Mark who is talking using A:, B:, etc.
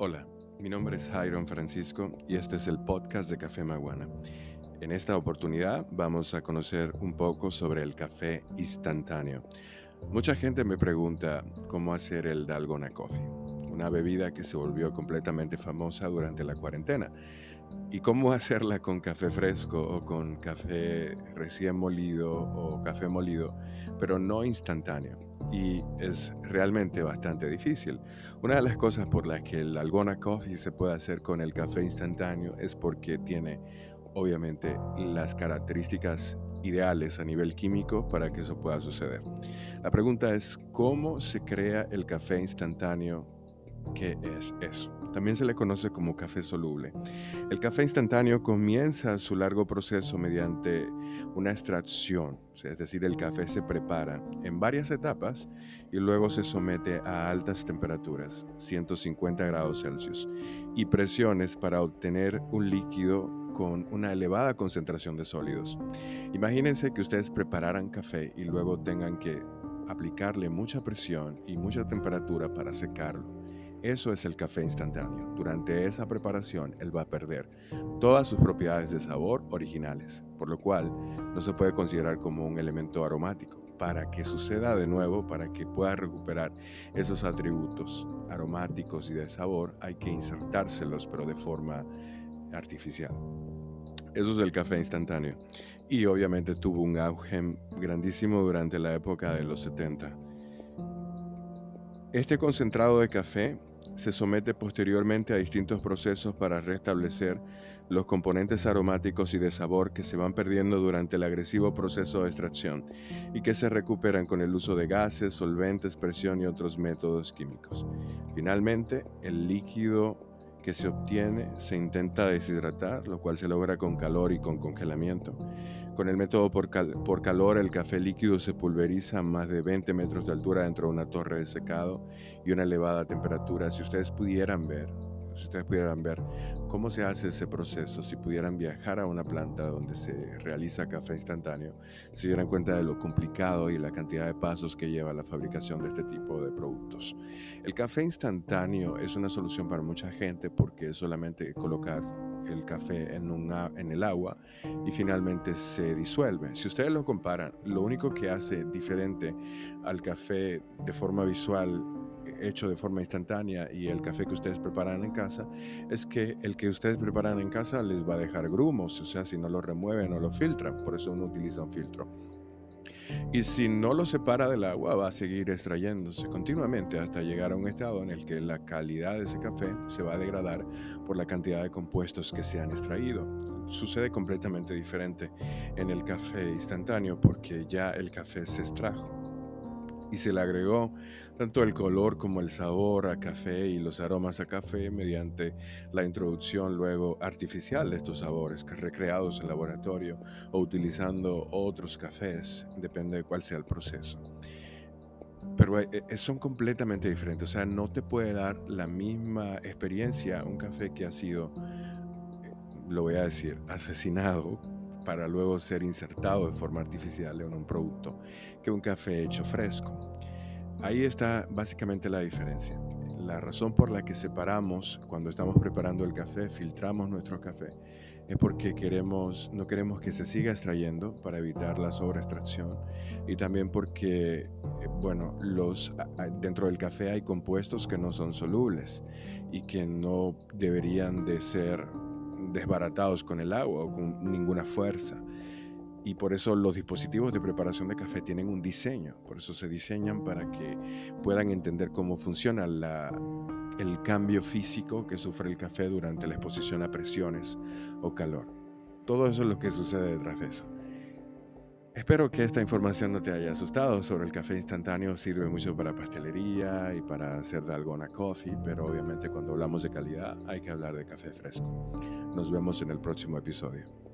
A: Hola, mi nombre es Jairon Francisco y este es el podcast de Café Maguana. En esta oportunidad vamos a conocer un poco sobre el café instantáneo. Mucha gente me pregunta cómo hacer el Dalgona Coffee, una bebida que se volvió completamente famosa durante la cuarentena. ¿Y cómo hacerla con café fresco o con café recién molido o café molido, pero no instantáneo? Y es realmente bastante difícil. Una de las cosas por las que el Algona Coffee se puede hacer con el café instantáneo es porque tiene obviamente las características ideales a nivel químico para que eso pueda suceder. La pregunta es, ¿cómo se crea el café instantáneo? ¿Qué es eso? También se le conoce como café soluble. El café instantáneo comienza su largo proceso mediante una extracción, es decir, el café se prepara en varias etapas y luego se somete a altas temperaturas, 150 grados Celsius, y presiones para obtener un líquido con una elevada concentración de sólidos. Imagínense que ustedes prepararan café y luego tengan que aplicarle mucha presión y mucha temperatura para secarlo. Eso es el café instantáneo. Durante esa preparación, él va a perder todas sus propiedades de sabor originales, por lo cual no se puede considerar como un elemento aromático. Para que suceda de nuevo, para que pueda recuperar esos atributos aromáticos y de sabor, hay que insertárselos, pero de forma artificial. Eso es el café instantáneo. Y obviamente tuvo un auge grandísimo durante la época de los 70. Este concentrado de café se somete posteriormente a distintos procesos para restablecer los componentes aromáticos y de sabor que se van perdiendo durante el agresivo proceso de extracción y que se recuperan con el uso de gases, solventes, presión y otros métodos químicos. Finalmente, el líquido que se obtiene se intenta deshidratar, lo cual se logra con calor y con congelamiento. Con el método por, calor, el café líquido se pulveriza a más de 20 metros de altura dentro de una torre de secado y una elevada temperatura. Si ustedes pudieran ver si ustedes pudieran ver cómo se hace ese proceso, si pudieran viajar a una planta donde se realiza café instantáneo, se dieran cuenta de lo complicado y la cantidad de pasos que lleva la fabricación de este tipo de productos. El café instantáneo es una solución para mucha gente porque es solamente colocar el café en, en el agua y finalmente se disuelve. Si ustedes lo comparan, lo único que hace diferente al café de forma visual hecho de forma instantánea y el café que ustedes preparan en casa, es que el que ustedes preparan en casa les va a dejar grumos, o sea, si no lo remueven o lo filtran, por eso uno utiliza un filtro. Y si no lo separa del agua, va a seguir extrayéndose continuamente hasta llegar a un estado en el que la calidad de ese café se va a degradar por la cantidad de compuestos que se han extraído. Sucede completamente diferente en el café instantáneo porque ya el café se extrajo y se le agregó tanto el color como el sabor a café y los aromas a café mediante la introducción luego artificial de estos sabores recreados en laboratorio o utilizando otros cafés, depende de cuál sea el proceso. Pero eh, eh, son completamente diferentes, o sea, no te puede dar la misma experiencia un café que ha sido, eh, lo voy a decir, asesinado para luego ser insertado de forma artificial en un producto que un café hecho fresco. Ahí está básicamente la diferencia. La razón por la que separamos cuando estamos preparando el café, filtramos nuestro café, es porque queremos, no queremos que se siga extrayendo para evitar la sobreextracción y también porque, eh, bueno, los, dentro del café hay compuestos que no son solubles y que no deberían de ser desbaratados con el agua o con ninguna fuerza. Y por eso los dispositivos de preparación de café tienen un diseño, por eso se diseñan para que puedan entender cómo funciona el cambio físico que sufre el café durante la exposición a presiones o calor. Todo eso es lo que sucede detrás de eso. Espero que esta información no te haya asustado sobre el café instantáneo. Sirve mucho para pastelería y para hacer dalgona coffee, pero obviamente cuando hablamos de calidad hay que hablar de café fresco. Nos vemos en el próximo episodio.